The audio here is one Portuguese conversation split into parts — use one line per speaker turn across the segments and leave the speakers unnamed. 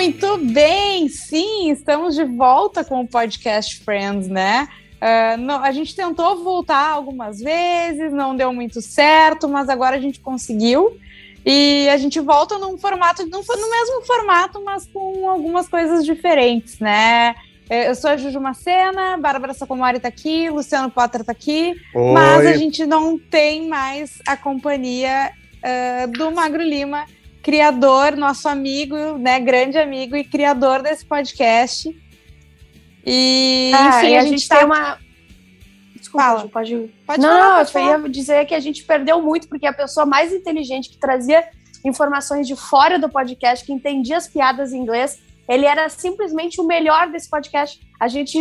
Muito bem, sim, estamos de volta com o podcast Friends, né? Uh, não, a gente tentou voltar algumas vezes, não deu muito certo, mas agora a gente conseguiu. E a gente volta num formato, no, no mesmo formato, mas com algumas coisas diferentes, né? É, eu sou a Juju Macena, Bárbara Sacomori tá aqui, Luciano Potter tá aqui, Oi. mas a gente não tem mais a companhia uh, do Magro Lima, criador, nosso amigo, né, grande amigo e criador desse podcast.
E, ah, enfim, e a, a, gente, gente tá... tem uma. Desculpa, Fala. pode. pode não, falar, pode eu ia dizer que a gente perdeu muito, porque a pessoa mais inteligente que trazia informações de fora do podcast, que entendia as piadas em inglês, ele era simplesmente o melhor desse podcast. A gente,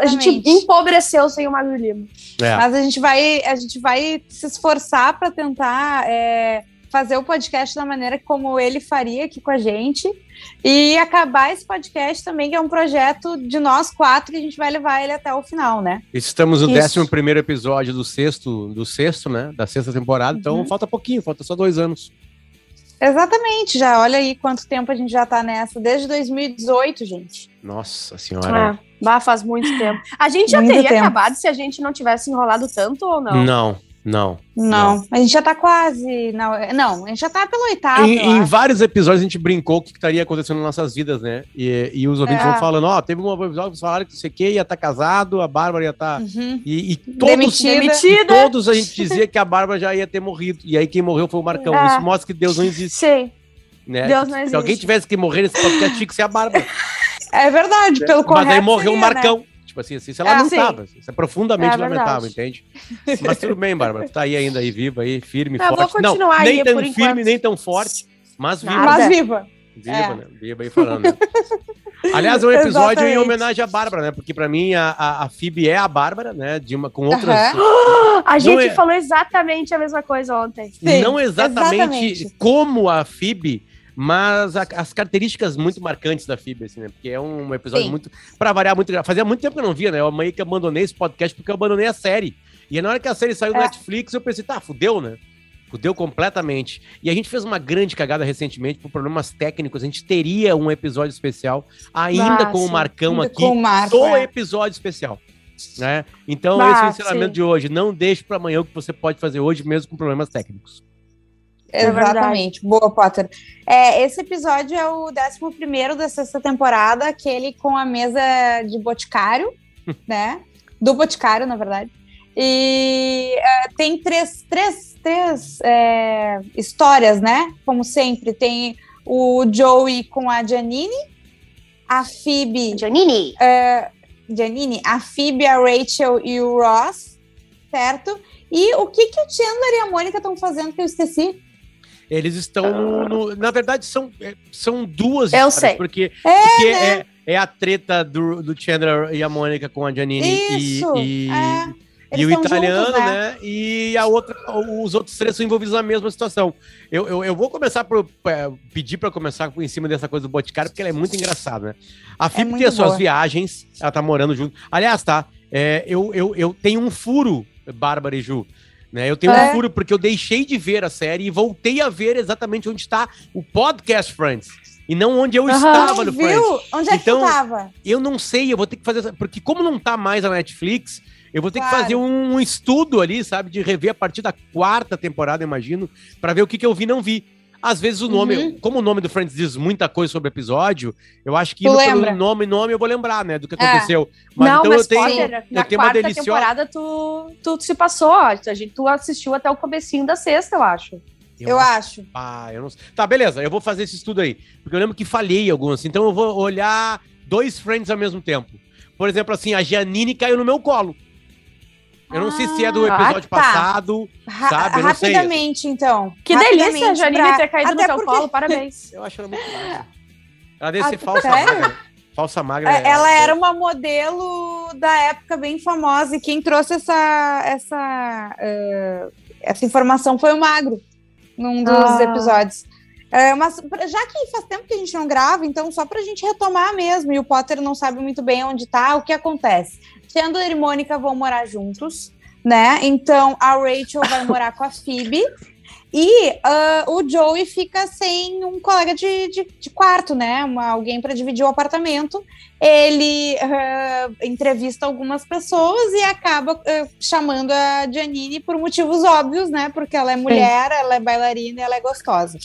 a gente empobreceu sem o Magro Lima.
É. Mas a gente vai, a gente vai se esforçar para tentar. É fazer o podcast da maneira como ele faria aqui com a gente. E acabar esse podcast também, que é um projeto de nós quatro, e a gente vai levar ele até o final, né?
Estamos no décimo primeiro episódio do sexto, do sexto, né? Da sexta temporada, então uhum. falta pouquinho, falta só dois anos.
Exatamente, já olha aí quanto tempo a gente já tá nessa, desde 2018, gente.
Nossa senhora.
Ah, faz muito tempo. A gente já muito teria tempo. acabado se a gente não tivesse enrolado tanto ou não?
Não, não.
Não, a gente já tá quase. Não, não, a gente já tá pelo oitavo.
Em, em vários episódios a gente brincou o que estaria acontecendo nas nossas vidas, né? E, e os ouvintes é. vão falando: ó, oh, teve um episódio que falaram que você que ia estar tá casado, a Bárbara ia estar. Tá... Uhum. E, e, todos, Demitida. todos a gente dizia que a Bárbara já ia ter morrido. E aí quem morreu foi o Marcão. É. Isso mostra que Deus não existe.
Sim.
Né? Deus não existe. Se alguém tivesse que morrer nesse podcast, tinha que ser a Bárbara.
É verdade, pelo
Mas aí morreu o né? Marcão. Né? Tipo assim, assim, isso é lamentável. Assim. Isso é profundamente é lamentável, entende? Mas tudo bem, Bárbara. Tu tá aí ainda aí, viva aí, firme,
eu
forte.
Não,
nem tão
firme,
enquanto. nem tão forte, mas viva.
Mas viva.
Viva, é. né? Viva aí falando. Né? Aliás, é um episódio Exatamente. em homenagem à Bárbara, né? Porque para mim a, a, a Phoebe é a Bárbara, né? De uma, com outras.
Uhum. a gente é... falou exatamente a mesma coisa ontem.
Sim, não exatamente, exatamente, como a Phoebe, mas a, as características muito marcantes da FIB, assim, né? Porque é um episódio Sim. muito. Pra variar muito. Fazia muito tempo que eu não via, né? Eu meio que abandonei esse podcast porque eu abandonei a série. E na hora que a série saiu é. Netflix, eu pensei, tá, fudeu, né? Fudeu completamente. E a gente fez uma grande cagada recentemente por problemas técnicos. A gente teria um episódio especial, ainda com o Marcão aqui. Com o Marco, do é. episódio especial. Né? Então, esse é o ensinamento de hoje. Não deixe para amanhã o que você pode fazer hoje, mesmo com problemas técnicos.
É Exatamente. É Boa, Potter. É, esse episódio é o 11 da sexta temporada, aquele com a mesa de boticário, né? Do boticário, na verdade. E uh, tem três, três, três é, histórias, né? Como sempre, tem o Joey com a Janine, a Phoebe.
Janine.
Uh, Janine, a Phoebe, a Rachel e o Ross, certo? E o que, que o Chandler e a Mônica estão fazendo que eu esqueci?
Eles estão no, na verdade são, é, são duas
Eu sei.
porque, é, porque né? é, é, a treta do, do Chandler e a Mônica com a Janine Isso, e, e, é. e o italiano, juntos, né? né? E a outra, os outros três são envolvidos na mesma situação. Eu, eu, eu vou começar por é, pedir para começar em cima dessa coisa do Boticário, porque ela é muito engraçada, né? A é Fib tem as suas viagens, ela tá morando junto. Aliás, tá? É, eu, eu, eu tenho um furo, Bárbara e Ju. Né? Eu tenho é. um furo porque eu deixei de ver a série e voltei a ver exatamente onde está o podcast Friends. E não onde eu uhum, estava no?
Friends. Onde é então, que tu tava?
Eu não sei, eu vou ter que fazer. Porque, como não tá mais a Netflix, eu vou ter claro. que fazer um, um, estudo ali, sabe? De rever a partir da quarta temporada, imagino, para ver o que, que eu vi e não vi. Às vezes o nome, uhum. como o nome do Friends diz muita coisa sobre o episódio, eu acho que indo pelo nome nome eu vou lembrar, né, do que é. aconteceu.
Mas não, então mas eu tenho, Potter, eu na tenho quarta uma deliciosa... temporada tu, tu se passou, a gente tu assistiu até o comecinho da sexta, eu acho.
Eu, eu acho. acho.
Ah, eu não Tá, beleza, eu vou fazer esse estudo aí, porque eu lembro que falhei alguns, então eu vou olhar dois Friends ao mesmo tempo. Por exemplo, assim, a Giannini caiu no meu colo. Eu não sei se é do ah, episódio ah, tá. passado, sabe? Eu
rapidamente, sei. então.
Que delícia, Janine, pra... ter caído Até no teu porque... colo, parabéns.
Eu acho ela muito magra. Ela deve ser falsa magra. Falsa magra.
É, ela era uma modelo da época bem famosa e quem trouxe essa, essa, uh, essa informação foi o Magro, num dos ah. episódios. É, mas já que faz tempo que a gente não grava, então só para a gente retomar mesmo, e o Potter não sabe muito bem onde está, o que acontece? Chandler e Mônica vão morar juntos, né? Então a Rachel vai morar com a Phoebe E uh, o Joey fica sem um colega de, de, de quarto, né? Uma, alguém para dividir o apartamento. Ele uh, entrevista algumas pessoas e acaba uh, chamando a Janine por motivos óbvios, né? Porque ela é mulher, Sim. ela é bailarina e ela é gostosa.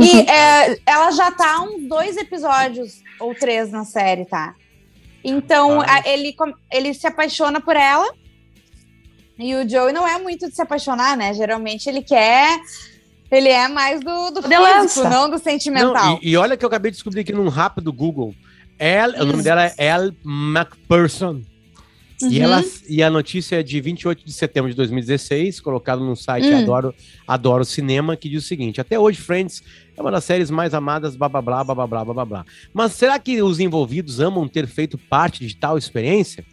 e é, ela já tá uns dois episódios ou três na série, tá? Então a, ele, ele se apaixona por ela e o Joey não é muito de se apaixonar, né? Geralmente ele quer. Ele é mais do, do físico, não do sentimental. Não,
e, e, olha que eu acabei de descobrir aqui num rápido Google. El, o nome dela é El McPherson. Uhum. E, ela, e a notícia é de 28 de setembro de 2016, colocado no site hum. Adoro, Adoro Cinema, que diz o seguinte: até hoje, Friends é uma das séries mais amadas, blá blá blá blá blá blá blá. Mas será que os envolvidos amam ter feito parte de tal experiência?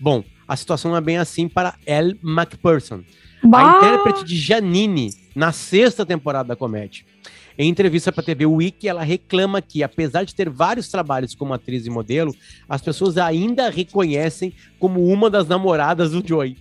Bom, a situação é bem assim para Elle MacPherson, bah. a intérprete de Janine, na sexta temporada da comédia. Em entrevista para a TV Wiki, ela reclama que, apesar de ter vários trabalhos como atriz e modelo, as pessoas ainda a reconhecem como uma das namoradas do Joey.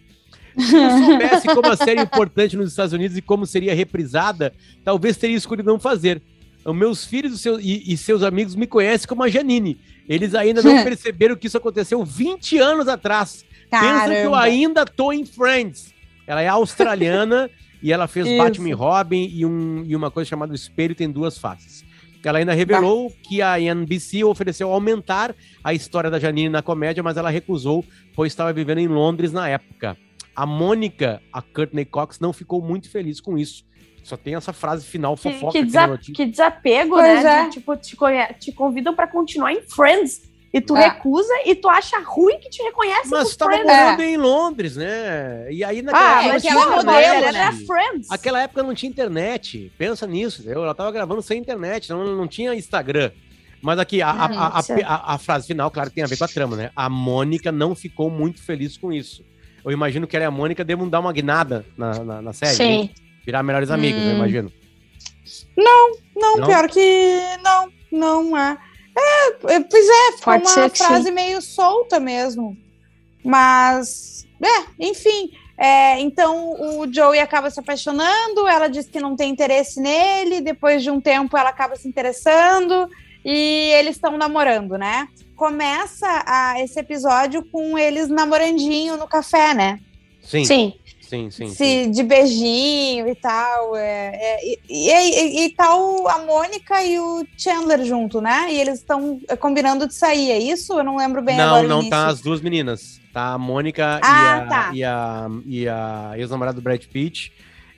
Se eu soubesse como a série é importante nos Estados Unidos e como seria reprisada, talvez teria escolhido não fazer. Os meus filhos e, e, seus amigos me conhecem como a Janine. Eles ainda não perceberam que isso aconteceu 20 anos atrás. Caramba. Pensa que eu ainda tô em Friends. Ela é australiana e ela fez Isso. Batman e Robin e, um, e uma coisa chamada Espelho Tem Duas Faces. Ela ainda revelou bah. que a NBC ofereceu aumentar a história da Janine na comédia, mas ela recusou, pois estava vivendo em Londres na época. A Mônica, a Courtney Cox, não ficou muito feliz com isso. Só tem essa frase final fofoca.
Que, que, desa que desapego, pois né? É. De, tipo, te, te convidam para continuar em Friends. E tu é. recusa e tu acha ruim que te reconhece
Mas tu tava morando é. em Londres, né? E aí
naquela ah, época. Tinha modelo, era
Friends. Aquela época não tinha internet. Pensa nisso. Eu, ela tava gravando sem internet, não, não tinha Instagram. Mas aqui, a, a, a, a, frase final, claro, tem a ver com a trama, né? A Mônica não ficou muito feliz com isso. Eu imagino que ela e a Mônica devam dar uma guinada na, na, na série. Sim. Virar melhores amigos, hum. eu imagino.
Não, não, não, pior que não, não é. É, é, pois é, ficou Pode uma frase sim. meio solta mesmo. Mas, é, enfim. É, então o Joey acaba se apaixonando, ela diz que não tem interesse nele, depois de um tempo ela acaba se interessando e eles estão namorando, né? Começa a, esse episódio com eles namorandinho no café, né?
Sim. Sim. Sim, sim,
se, sim. De beijinho e tal. É, é, e, e, e, tal a Mônica e o Chandler junto, né? E eles estão combinando de sair, é isso? Eu não lembro bem
não, agora. Não, não, tá as duas meninas. Tá a Mônica ah, e, a, tá. e a, e a ex-namorada do Brad Pitt.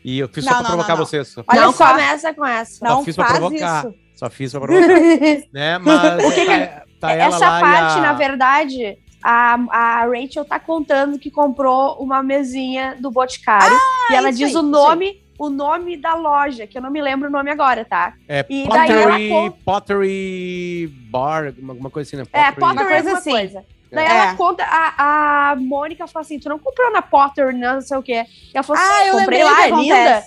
E eu fiz não, só pra não, provocar não, vocês. Só.
Olha, não começa com essa.
Não só fiz pra provocar. Isso. Só fiz pra provocar. né? Mas
o que que é? tá, tá essa parte, a... na verdade a, a Rachel tá contando que comprou uma mesinha do Boticário ah, e ela diz aí, o nome, o nome da loja, que eu não me lembro o nome agora, tá?
É e Pottery, conta... Pottery Bar, alguma coisa assim, né?
É, Pottery, é, Pottery alguma assim. coisa. Daí é. ela conta, a, a Mônica fala assim: tu não comprou na Potter, não sei o quê. E ela falou assim: ah, eu comprei lá, é linda.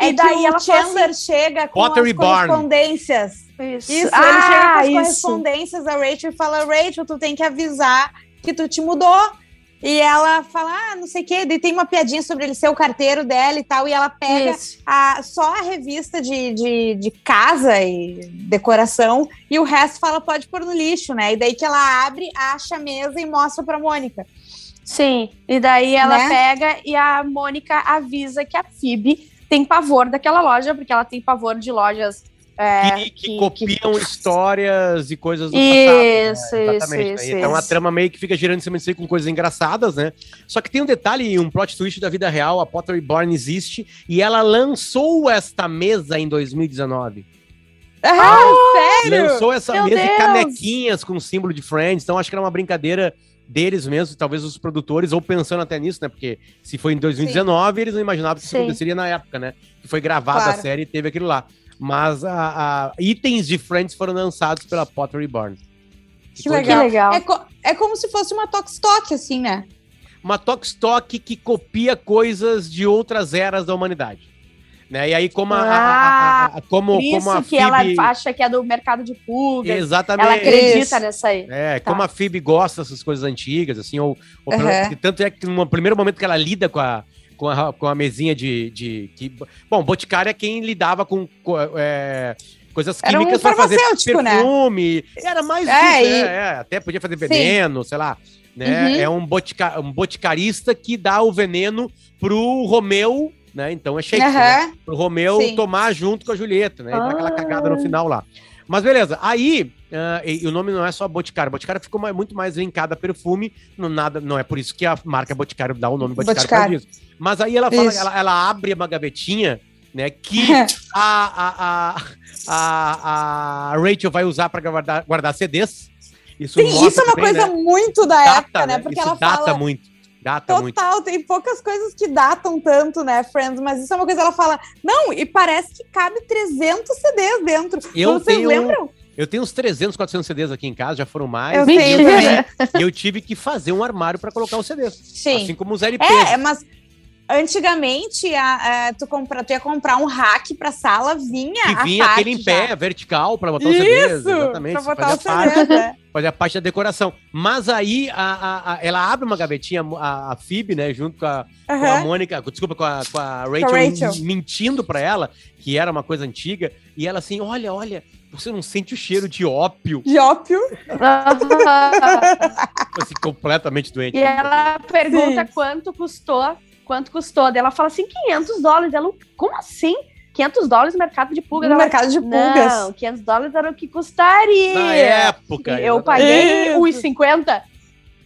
É e daí ela Chandler assim, chega com Pottery as correspondências. Isso, isso ah, ele chega com as isso. correspondências da Rachel e fala: Rachel, tu tem que avisar que tu te mudou. E ela fala, ah, não sei o quê, e tem uma piadinha sobre ele ser o carteiro dela e tal, e ela pega a, só a revista de, de, de, casa e decoração, e o resto fala, pode pôr no lixo, né? E daí que ela abre, acha a mesa e mostra pra Mônica.
Sim, e daí ela né? pega e a Mônica avisa que a Phoebe tem pavor daquela loja, porque ela tem pavor de lojas
é, que, que, que, copiam que... histórias e coisas do
isso, passado. Né? Exatamente. Isso,
né? Então isso. a trama meio que fica girando em cima de si com coisas engraçadas, né? Só que tem um detalhe, um plot twist da vida real, a Pottery Barn existe e ela lançou esta mesa em 2019.
Ah, sério?
Lançou essa Meu mesa Deus. de canequinhas com símbolo de Friends, então acho que era uma brincadeira deles mesmo, talvez os produtores, ou pensando até nisso, né? Porque se foi em 2019, Sim. eles não imaginavam que isso Sim. aconteceria na época, né? Que foi gravada claro. a série e teve aquilo lá. Mas a, a, itens de Friends foram lançados pela Pottery Barn.
Que, legal. que legal. É, co é como se fosse uma Tokstok, assim, né?
Uma Tokstok que copia coisas de outras eras da humanidade. Né? E aí, como a, ah, a, a, como,
isso
como a
que ela acha que é do mercado de pulgas.
Exatamente.
Ela acredita isso. nessa aí.
É, tá. como a Phoebe gosta dessas coisas antigas, assim, ou, ou uhum. tanto é que no primeiro momento que ela lida com a, com a, com a mesinha de, de que, bom, boticário é quem lidava com é, coisas químicas um para fazer né? perfume. Né? Era mais é, isso, e... é, até podia fazer veneno, Sim. sei lá. Né? Uhum. É um, botica, um boticarista que dá o veneno pro Romeu, né? Então é Shakespeare, uhum. né? Pro Romeu Sim. tomar junto com a Julieta, né? E ah. aquela cagada no final lá. Mas beleza, aí Uh, e, e, o nome não é só Boticário. Boticário ficou mais, muito mais linkado a perfume. Não, nada, não é por isso que a marca Boticário dá o nome Boticário, Boticário. Mas aí ela fala, ela, ela, abre uma gavetinha, né? Que a, a, a, a, Rachel vai usar para guardar, guardar CDs.
Isso Sim, isso é uma coisa né? muito da data, época, né?
Porque isso ela data fala. muito. Data
Total,
muito.
tem poucas coisas que datam tanto, né, Friends? Mas isso é uma coisa que ela fala. Não, e parece que cabe 300 CDs dentro.
Eu Vocês tenho... lembram? Eu tenho uns 300, 400 CDs aqui em casa, já foram mais.
Eu.
E eu tive que fazer um armário para colocar os CDs.
Sim.
Assim como os LPs.
É, mas antigamente a, a, tu, compra, tu ia comprar um rack pra sala, vinha
Que vinha aquele em pé, vertical, para botar os CDs. Exatamente. Pra botar os CDs, né? Fazer a parte da decoração. Mas aí a, a, ela abre uma gavetinha, a, a Phoebe, né, junto com a, uhum. com a Mônica, desculpa, com a, com a Rachel, com Rachel. mentindo pra ela, que era uma coisa antiga, e ela assim, olha, olha, você não sente o cheiro de ópio?
De ópio?
assim, completamente doente.
E ela pergunta Sim. quanto custou, quanto custou. Daí ela fala assim, 500 dólares. Ela, como assim? 500 dólares no mercado de pulgas.
No ela, mercado de pulgas.
Não, 500 dólares era o que custaria.
Na época.
E eu paguei 1,50.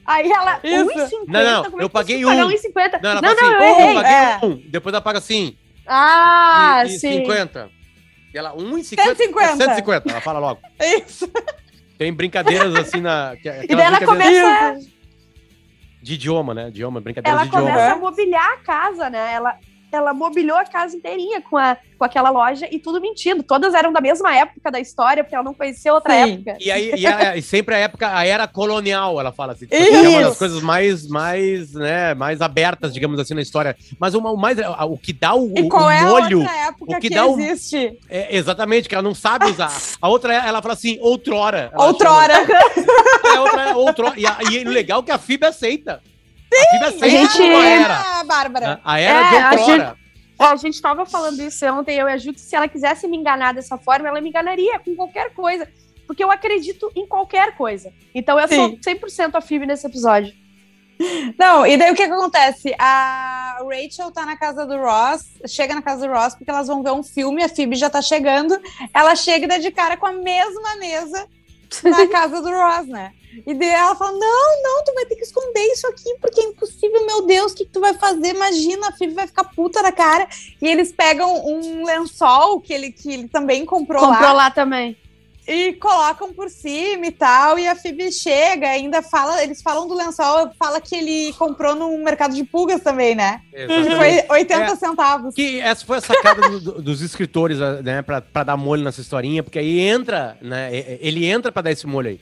Aí ela,
1,50? Não, não, eu paguei 1.
Um. 1,50. Não, não, não, assim, eu errei. Eu paguei
é. um. Depois ela paga assim.
Ah, e, e sim.
50. Ela, 1,50.
150.
150, ela fala logo.
Isso.
Tem brincadeiras assim na.
E daí ela começa.
De idioma, né? Idioma, brincadeiras
ela
de idioma.
Ela começa a mobiliar a casa, né? Ela, ela mobiliou a casa inteirinha com, a, com aquela loja e tudo mentindo. Todas eram da mesma época da história, porque ela não conhecia outra Sim. época.
E aí, e, a, e, sempre a época, a era colonial, ela fala assim. Tipo, é uma das coisas mais, mais, né, mais abertas, digamos assim, na história. Mas o, o mais, o que dá o,
e qual
o
é
molho.
A outra época
o que,
que
dá
existe?
O, é, exatamente, que ela não sabe usar. A outra, ela fala assim, outrora.
Outrora.
é, outra, outrora. E, a, e o legal é que a FIB aceita.
Sim, a FIB a
gente...
a era. Bárbara.
A, a era é, de outrora.
É, a gente estava falando isso ontem, eu e a Ju, que se ela quisesse me enganar dessa forma, ela me enganaria com qualquer coisa. Porque eu acredito em qualquer coisa. Então eu Sim. sou 100% a Phoebe nesse episódio.
Não, e daí o que, que acontece? A Rachel tá na casa do Ross, chega na casa do Ross porque elas vão ver um filme, a Phoebe já tá chegando. Ela chega e dá de cara com a mesma mesa na casa do Ross, né? E daí ela fala: Não, não, tu vai ter que esconder isso aqui, porque é impossível, meu Deus, o que, que tu vai fazer? Imagina, a Phoebe vai ficar puta na cara. E eles pegam um lençol que ele, que ele também comprou,
comprou lá. Comprou lá também
e colocam por cima e tal, e a Phoebe chega, ainda fala, eles falam do lençol, fala que ele comprou no mercado de pulgas também, né? Exatamente. Que foi 80 é, centavos.
Que essa foi a sacada do, dos escritores, né, pra, pra dar molho nessa historinha, porque aí entra, né, ele entra pra dar esse molho aí.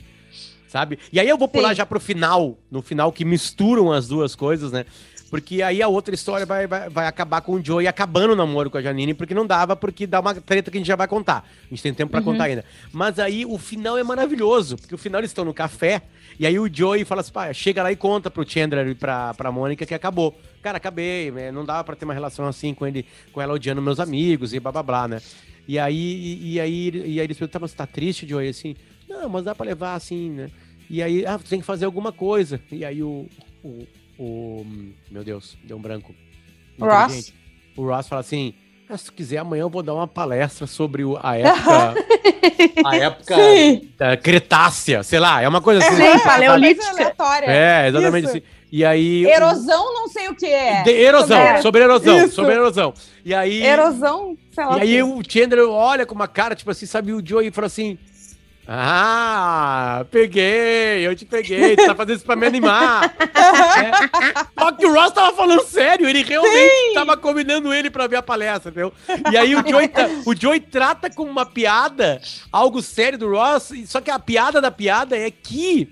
Sabe? E aí eu vou pular Sim. já pro final, no final que misturam as duas coisas, né? Porque aí a outra história vai, vai, vai acabar com o Joey acabando o namoro com a Janine, porque não dava, porque dá uma treta que a gente já vai contar. A gente tem tempo para uhum. contar ainda. Mas aí o final é maravilhoso, porque o final eles estão no café, e aí o Joey fala assim, pá, chega lá e conta pro Chandler e pra, pra Mônica que acabou. Cara, acabei, né? não dava para ter uma relação assim com ele, com ela odiando meus amigos e blá blá blá, né? E aí, e, e aí, e aí eles perguntam, tá, mas tá triste, Joey? Assim, não, mas dá pra levar assim, né? E aí, ah, tem que fazer alguma coisa. E aí o, o o. Meu Deus, deu um branco.
Ross.
O Ross fala assim: ah, se tu quiser, amanhã eu vou dar uma palestra sobre o, a época. a época da Cretácea, sei lá, é uma coisa assim.
Sim, paleolítica.
É, exatamente Isso. assim. E aí.
Erosão, não sei o que é.
De, erosão, sobre, sobre erosão, Isso. sobre erosão. E aí.
Erosão,
sei lá. E aí o Chandler olha com uma cara, tipo assim, sabe, o Joey fala assim: ah, peguei, eu te peguei, tu tá fazendo isso pra me animar. é. Só que o Ross tava falando sério, ele realmente Sim. tava combinando ele pra ver a palestra, entendeu? E aí o Joey, o Joey trata como uma piada algo sério do Ross, só que a piada da piada é que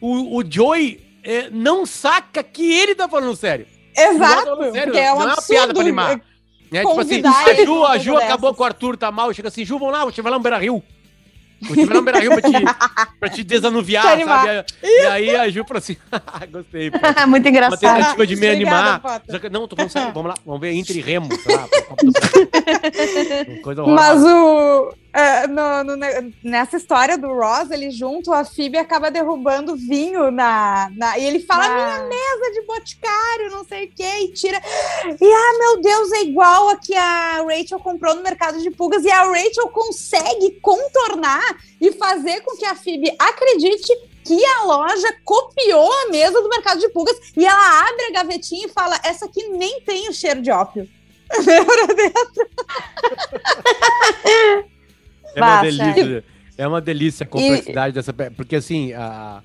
o, o Joey é, não saca que ele tá falando sério.
Exato, falando sério, é um não absurdo. é uma piada pra animar.
É, tipo assim, a Ju, a Ju acabou com o Arthur, tá mal, chega assim, Ju, vamos lá, vai lá no Beira Vou te levar no Beira Rio pra te, pra te desanuviar, te sabe? E aí a Ju falou assim: gostei. Pô.
Muito engraçado.
Uma tentativa de me animar. não, tô falando sério, vamos lá, vamos ver entre Remo, sei lá,
Coisa Mas o. Uh, no, no, nessa história do Ross, ele junto, a Phoebe acaba derrubando vinho na, na e ele fala: ah. minha mesa de boticário, não sei o que, e tira. E ah, meu Deus, é igual a que a Rachel comprou no mercado de pulgas, e a Rachel consegue contornar e fazer com que a Phoebe acredite que a loja copiou a mesa do mercado de pulgas e ela abre a gavetinha e fala: essa aqui nem tem o cheiro de ópio. dentro.
É uma delícia. É uma delícia a complexidade e... dessa. Porque assim, a.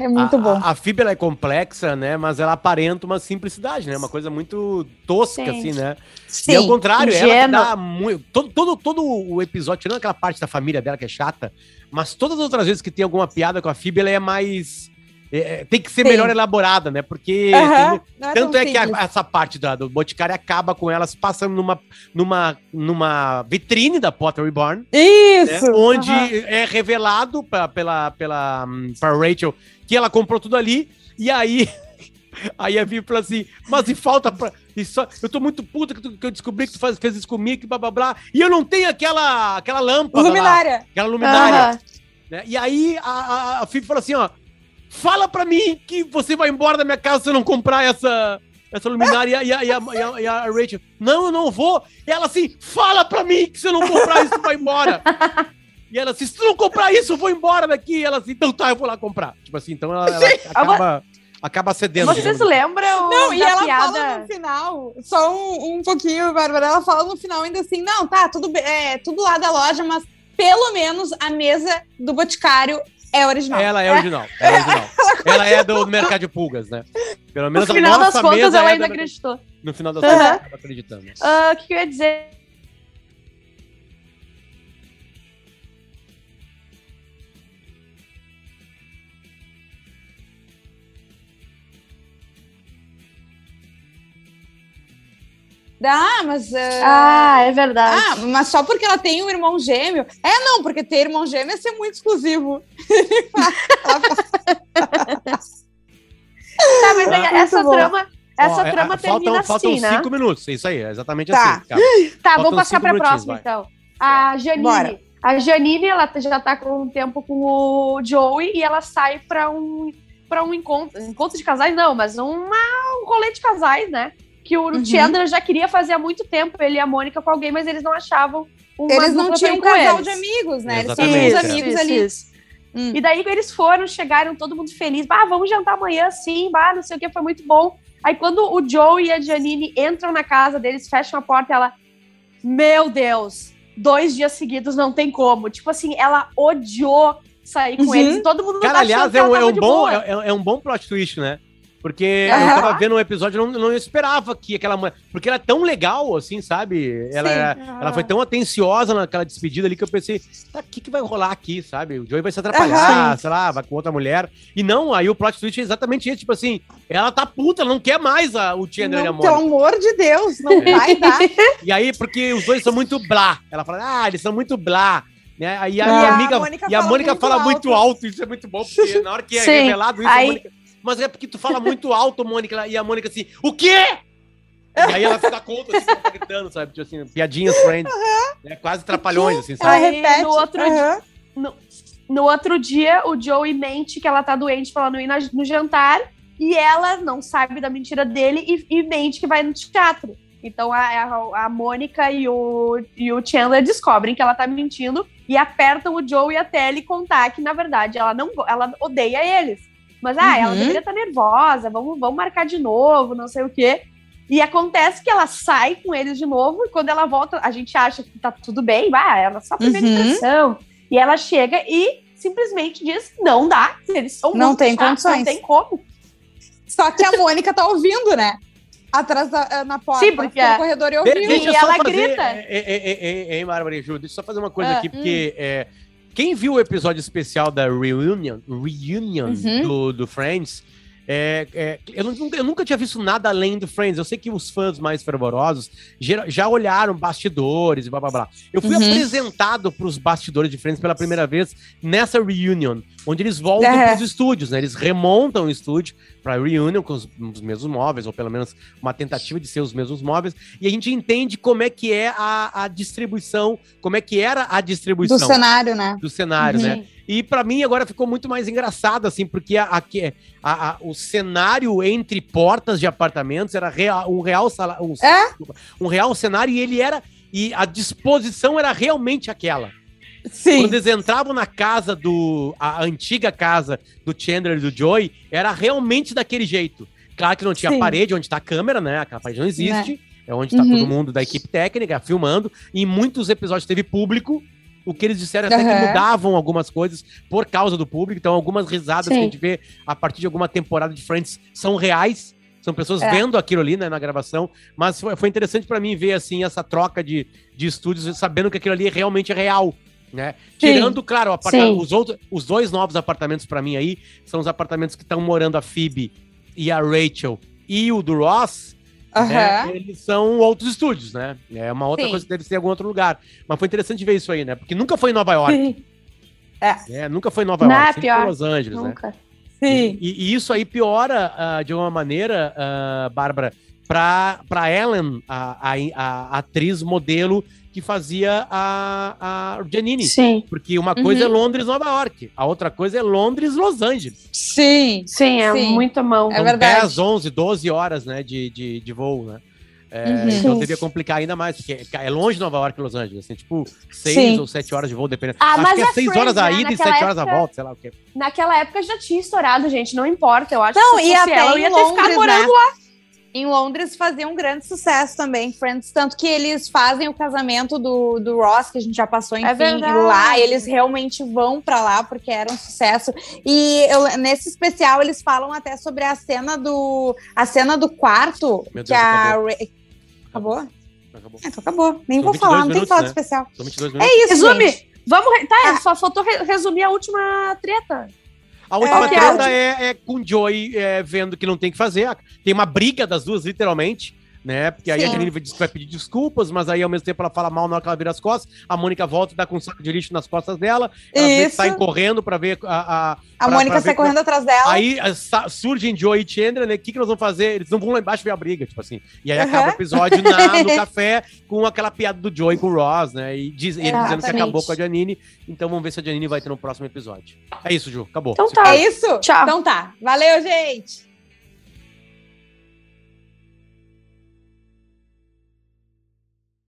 É muito
a,
bom.
A, a fibra é complexa, né? Mas ela aparenta uma simplicidade, né? Uma coisa muito tosca, Sim. assim, né? Sim. E ao contrário, ela dá muito. Todo, todo, todo o episódio, tirando aquela parte da família dela que é chata, mas todas as outras vezes que tem alguma piada com a Phoebe, ela é mais é, é, tem que ser Sim. melhor elaborada, né? Porque tem, é tanto é, que a, essa parte da, do Boticário acaba com elas passando numa, numa, numa vitrine da Pottery Barn.
Isso!
Né? Onde uhum. é revelado pra, pela, pela hum, pra Rachel que ela comprou tudo ali. E aí Aí a Vivi falou assim, mas e falta pra. E só, eu tô muito puta que, tu, que eu descobri que tu faz, fez isso comigo, e blá blá blá. E eu não tenho aquela, aquela lâmpada.
Luminária. Lá,
aquela luminária. Uhum. Né? E aí a, a, a Fifi falou assim: ó, Fala pra mim que você vai embora da minha casa se eu não comprar essa, essa luminária. E a, e, a, e, a, e a Rachel, não, eu não vou. E ela assim, fala pra mim que se eu não comprar isso, vai embora. E ela assim, se tu não comprar isso, eu vou embora daqui. E ela assim, então tá, eu vou lá comprar. Tipo assim, então ela, ela acaba, acaba cedendo.
Vocês lembram
Não, e ela piada... fala no final, só um, um pouquinho, Bárbara, ela fala no final ainda assim, não, tá, tudo, é, tudo lá da loja, mas pelo menos a mesa do Boticário é original.
Ela é original. É original. ela é do mercado de pulgas, né?
Pelo menos no final das contas, ela é ainda acreditou.
No final das contas, ela acreditando.
Ah, o que, que eu ia dizer?
Ah, mas. Uh...
Ah, é verdade.
Ah, mas só porque ela tem um irmão gêmeo. É, não, porque ter irmão gêmeo é ser muito exclusivo.
tá, mas ah, essa trama. Essa Ó, é, trama é, termina
faltam,
assim,
faltam né? cinco minutos, isso aí, é exatamente
tá.
assim. Tá, vamos passar pra próxima, vai. então. A Janine. Bora. A Janine, ela já tá com um tempo com o Joey e ela sai pra um, pra um encontro. Encontro de casais, não, mas uma, um rolê de casais, né? que o uhum. Chandler já queria fazer há muito tempo, ele e a Mônica com alguém, mas eles não achavam
uma Eles não tinham um casal de amigos, né? Eles tinham uns amigos isso, ali. Isso.
Hum. E daí eles foram, chegaram, todo mundo feliz. Ah, vamos jantar amanhã sim, bah, não sei o que, foi muito bom. Aí quando o Joe e a Janine entram na casa deles, fecham a porta, ela. Meu Deus, dois dias seguidos não tem como. Tipo assim, ela odiou sair com uhum. eles. Todo mundo
Cara, aliás, é, um, é um bom, é, é, um bom plot twist, né? Porque uhum. eu tava vendo um episódio e não, não esperava que aquela mulher. Porque ela é tão legal, assim, sabe? Ela, uhum. ela foi tão atenciosa naquela despedida ali que eu pensei, tá, o que, que vai rolar aqui, sabe? O Joey vai se atrapalhar, uhum. sei lá, vai com outra mulher. E não, aí o plot twist é exatamente isso, tipo assim, ela tá puta, ela não quer mais a, o Chandler e a Mônica.
Pelo amor de Deus, não vai dar.
e aí, porque os dois são muito blá. Ela fala, ah, eles são muito blá. Né? Aí a, e amiga, a Mônica, e a Mônica fala, fala muito, alto. muito, alto. isso é muito bom, porque na hora que é Sim. revelado isso, aí... a Mônica mas é porque tu fala muito alto, Mônica, e a Mônica assim, o quê? E aí ela se dá conta, assim, tá gritando, sabe? Tipo assim, piadinhas friends. Uhum. Né? Quase trapalhões, assim,
sabe? Aí, repete. No outro, uhum. dia, no, no, outro dia, o Joey mente que ela tá doente pra ela não ir na, no jantar. E ela não sabe da mentira dele e, e mente que vai no teatro. Então a, a, a Mônica e o, e o Chandler descobrem que ela tá mentindo e apertam o Joe e a Telly contar que, na verdade, ela não ela odeia eles. Mas, ah, uhum. ela deveria estar tá nervosa, vamos, vamos marcar de novo, não sei o quê. E acontece que ela sai com eles de novo, e quando ela volta, a gente acha que tá tudo bem, vai, ela só primeira uhum. impressão. E ela chega e simplesmente diz: não dá, eles são
não tem chatos, condições.
não tem como.
Só que a Mônica tá ouvindo, né? Atrás da, eh, na porta,
Sim, porque no
corredor e ouviu.
e ela fazer, grita.
Hein, Bárbara e Ju, deixa eu só fazer uma coisa ah, aqui, porque hum. é, quem viu o episódio especial da Reunion, reunion uhum. do, do Friends, É, é, eu, nunca, eu, nunca, tinha visto nada além do Friends. Eu sei que os fãs mais fervorosos já, já olharam bastidores e blá blá blá. Eu fui uhum. apresentado para os bastidores de Friends pela primeira vez nessa reunion, onde eles voltam é. para os estúdios, né? Eles remontam o estúdio para reunion com os, os, mesmos móveis, ou pelo menos uma tentativa de ser os mesmos móveis, e a gente entende como é que é a, a distribuição, como é que era a distribuição.
Do cenário, né?
Do cenário, né? uhum. né? E para mim agora ficou muito mais engraçado, assim, porque a, a, a, o cenário entre portas de apartamentos era real, um real um, é? um real cenário e ele era. E a disposição era realmente aquela. Sim. Quando eles entravam na casa do. A antiga casa do Chandler e do Joey, era realmente daquele jeito. Claro que não tinha Sim. parede onde está a câmera, né? Aquela parede não existe. Né? É onde está uhum. todo mundo da equipe técnica filmando. E em muitos episódios teve público. O que eles disseram até uhum. que mudavam algumas coisas por causa do público. Então, algumas risadas Sim. que a gente vê a partir de alguma temporada de Friends são reais. São pessoas é. vendo aquilo ali, né, na gravação. Mas foi, foi interessante para mim ver, assim, essa troca de, de estúdios, sabendo que aquilo ali realmente é real. Né? Tirando, claro, os, outros, os dois novos apartamentos para mim aí são os apartamentos que estão morando a Phoebe e a Rachel e o do Ross, Uhum. Né, eles são outros estúdios, né? É uma outra Sim. coisa que deve ser em algum outro lugar. Mas foi interessante ver isso aí, né? Porque nunca foi em Nova York. Sim. É. é. Nunca foi em Nova Não York, é sempre foi Los Angeles, né? nunca. né? Sim. E, e, isso aí piora, uh, de alguma maneira, uh, Bárbara, para Ellen, a, a, a, atriz modelo que fazia a, a Janine. Sim. Porque uma coisa é uhum. é Londres, Nova York. A outra coisa é Londres, Los Angeles.
Sim. Sim, é sim. muita mão.
É verdade. 10, 11, 12 horas né, de, de, de voo, né? É, uhum. Então devia complicar ainda mais, porque é longe de Nova York e Los Angeles, assim, tipo, seis Sim. ou sete horas de voo, dependendo. Ah, acho que é, é seis horas a né? ida e sete época, horas a volta, sei lá o quê.
Naquela época já tinha estourado, gente, não importa, eu acho não, que se e até ela, eu ia ter ficado morando né? lá
em Londres fazia um grande sucesso também, Friends. Tanto que eles fazem o casamento do, do Ross, que a gente já passou, é enfim, é lá. Eles realmente vão para lá porque era um sucesso. E eu, nesse especial eles falam até sobre a cena do a cena do quarto. Meu Deus, que a acabou? acabou? Acabou. É, então acabou. Nem São vou falar, não tem que falar né? do especial. É isso,
Resume. Gente. Vamos. Tá, ah. só faltou resumir a última treta.
A última é, treta é, é, com o Joey é, vendo que não tem que fazer. Tem uma briga das duas, literalmente né? Porque aí Sim. a Janine diz que vai pedir desculpas, mas aí ao mesmo tempo ela fala mal na hora que ela vira as costas. A Mônica volta e dá com um saco de lixo nas costas dela. Elas saem correndo pra ver a.
A, a Mônica sai correndo atrás dela.
Aí surgem Joey e Chandra, né? O que, que nós vamos fazer? Eles não vão lá embaixo ver a briga, tipo assim. E aí uhum. acaba o episódio na, no café com aquela piada do Joey com o Ross, né? E, diz, ele dizendo que acabou com a Janine. Então vamos ver se a Janine vai ter no próximo episódio. É isso, Ju. Acabou.
Então tá. É isso? Tchau. Então tá. Valeu, gente.